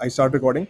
I start recording.